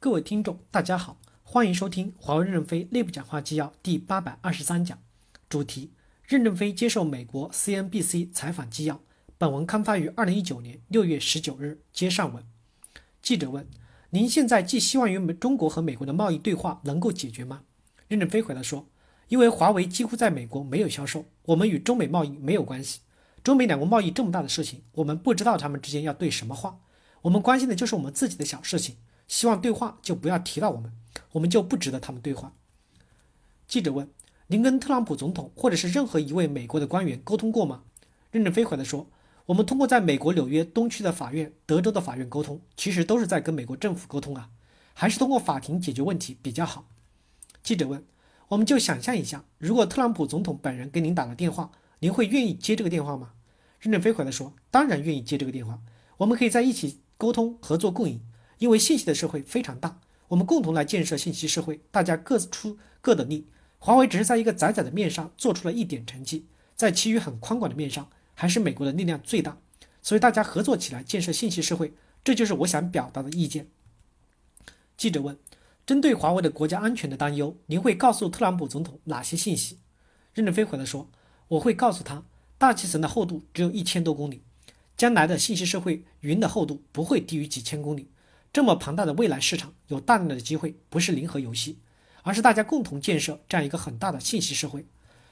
各位听众，大家好，欢迎收听华为任正非内部讲话纪要第八百二十三讲，主题：任正非接受美国 CNBC 采访纪要。本文刊发于二零一九年六月十九日。接上文，记者问：“您现在寄希望于美中国和美国的贸易对话能够解决吗？”任正非回答说：“因为华为几乎在美国没有销售，我们与中美贸易没有关系。中美两国贸易这么大的事情，我们不知道他们之间要对什么话，我们关心的就是我们自己的小事情。”希望对话就不要提到我们，我们就不值得他们对话。记者问：“您跟特朗普总统或者是任何一位美国的官员沟通过吗？”任正非回答说：“我们通过在美国纽约东区的法院、德州的法院沟通，其实都是在跟美国政府沟通啊，还是通过法庭解决问题比较好。”记者问：“我们就想象一下，如果特朗普总统本人给您打了电话，您会愿意接这个电话吗？”任正非回答说：“当然愿意接这个电话，我们可以在一起沟通、合作共赢。”因为信息的社会非常大，我们共同来建设信息社会，大家各出各的力。华为只是在一个窄窄的面上做出了一点成绩，在其余很宽广的面上，还是美国的力量最大。所以大家合作起来建设信息社会，这就是我想表达的意见。记者问：针对华为的国家安全的担忧，您会告诉特朗普总统哪些信息？任正非回答说：我会告诉他，大气层的厚度只有一千多公里，将来的信息社会云的厚度不会低于几千公里。这么庞大的未来市场，有大量的机会，不是零和游戏，而是大家共同建设这样一个很大的信息社会。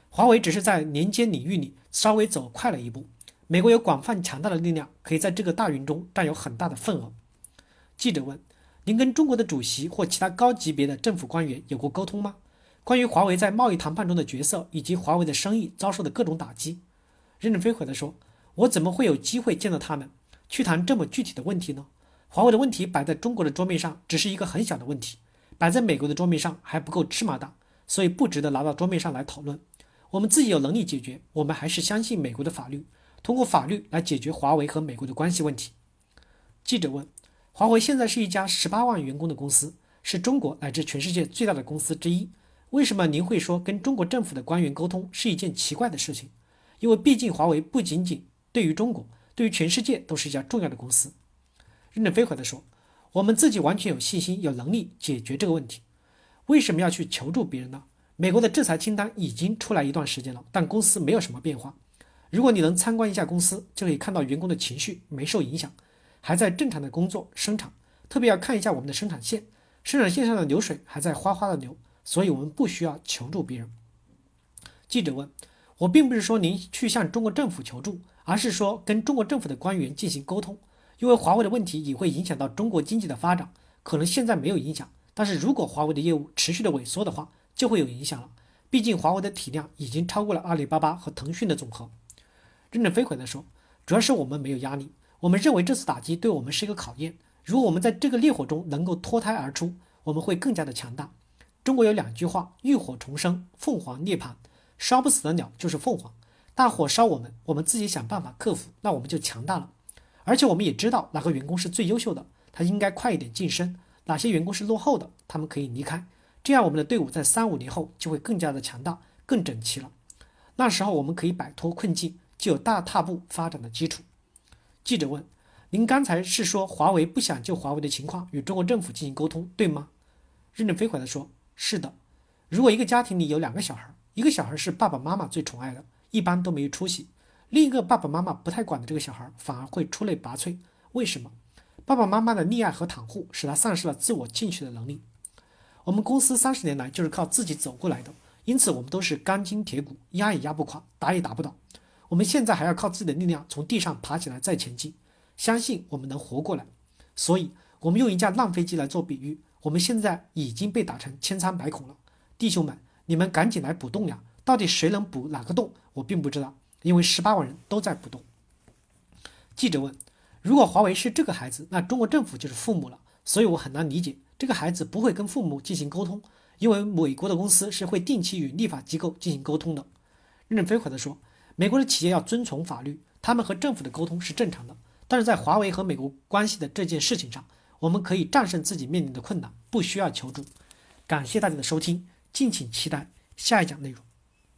华为只是在连接领域里稍微走快了一步。美国有广泛强大的力量，可以在这个大云中占有很大的份额。记者问：“您跟中国的主席或其他高级别的政府官员有过沟通吗？关于华为在贸易谈判中的角色，以及华为的生意遭受的各种打击？”任正非回答说：“我怎么会有机会见到他们，去谈这么具体的问题呢？”华为的问题摆在中国的桌面上，只是一个很小的问题；摆在美国的桌面上还不够芝麻大，所以不值得拿到桌面上来讨论。我们自己有能力解决，我们还是相信美国的法律，通过法律来解决华为和美国的关系问题。记者问：华为现在是一家十八万员工的公司，是中国乃至全世界最大的公司之一，为什么您会说跟中国政府的官员沟通是一件奇怪的事情？因为毕竟华为不仅仅对于中国，对于全世界都是一家重要的公司。任正非回答说：“我们自己完全有信心、有能力解决这个问题。为什么要去求助别人呢？美国的制裁清单已经出来一段时间了，但公司没有什么变化。如果你能参观一下公司，就可以看到员工的情绪没受影响，还在正常的工作生产。特别要看一下我们的生产线，生产线上的流水还在哗哗的流，所以我们不需要求助别人。”记者问：“我并不是说您去向中国政府求助，而是说跟中国政府的官员进行沟通。”因为华为的问题也会影响到中国经济的发展，可能现在没有影响，但是如果华为的业务持续的萎缩的话，就会有影响了。毕竟华为的体量已经超过了阿里巴巴和腾讯的总和。任正非回答说：“主要是我们没有压力，我们认为这次打击对我们是一个考验。如果我们在这个烈火中能够脱胎而出，我们会更加的强大。中国有两句话：浴火重生，凤凰涅槃。烧不死的鸟就是凤凰。大火烧我们，我们自己想办法克服，那我们就强大了。”而且我们也知道哪个员工是最优秀的，他应该快一点晋升；哪些员工是落后的，他们可以离开。这样我们的队伍在三五年后就会更加的强大、更整齐了。那时候我们可以摆脱困境，就有大踏步发展的基础。记者问：“您刚才是说华为不想就华为的情况与中国政府进行沟通，对吗？”任正非回答说：“是的。如果一个家庭里有两个小孩，一个小孩是爸爸妈妈最宠爱的，一般都没有出息。”另一个爸爸妈妈不太管的这个小孩，反而会出类拔萃。为什么？爸爸妈妈的溺爱和袒护，使他丧失了自我进取的能力。我们公司三十年来就是靠自己走过来的，因此我们都是钢筋铁骨，压也压不垮，打也打不倒。我们现在还要靠自己的力量从地上爬起来再前进，相信我们能活过来。所以，我们用一架烂飞机来做比喻，我们现在已经被打成千疮百孔了。弟兄们，你们赶紧来补洞呀！到底谁能补哪个洞，我并不知道。因为十八万人都在不动。记者问：“如果华为是这个孩子，那中国政府就是父母了。所以我很难理解，这个孩子不会跟父母进行沟通，因为美国的公司是会定期与立法机构进行沟通的。”任正非回答说：“美国的企业要遵从法律，他们和政府的沟通是正常的。但是在华为和美国关系的这件事情上，我们可以战胜自己面临的困难，不需要求助。”感谢大家的收听，敬请期待下一讲内容。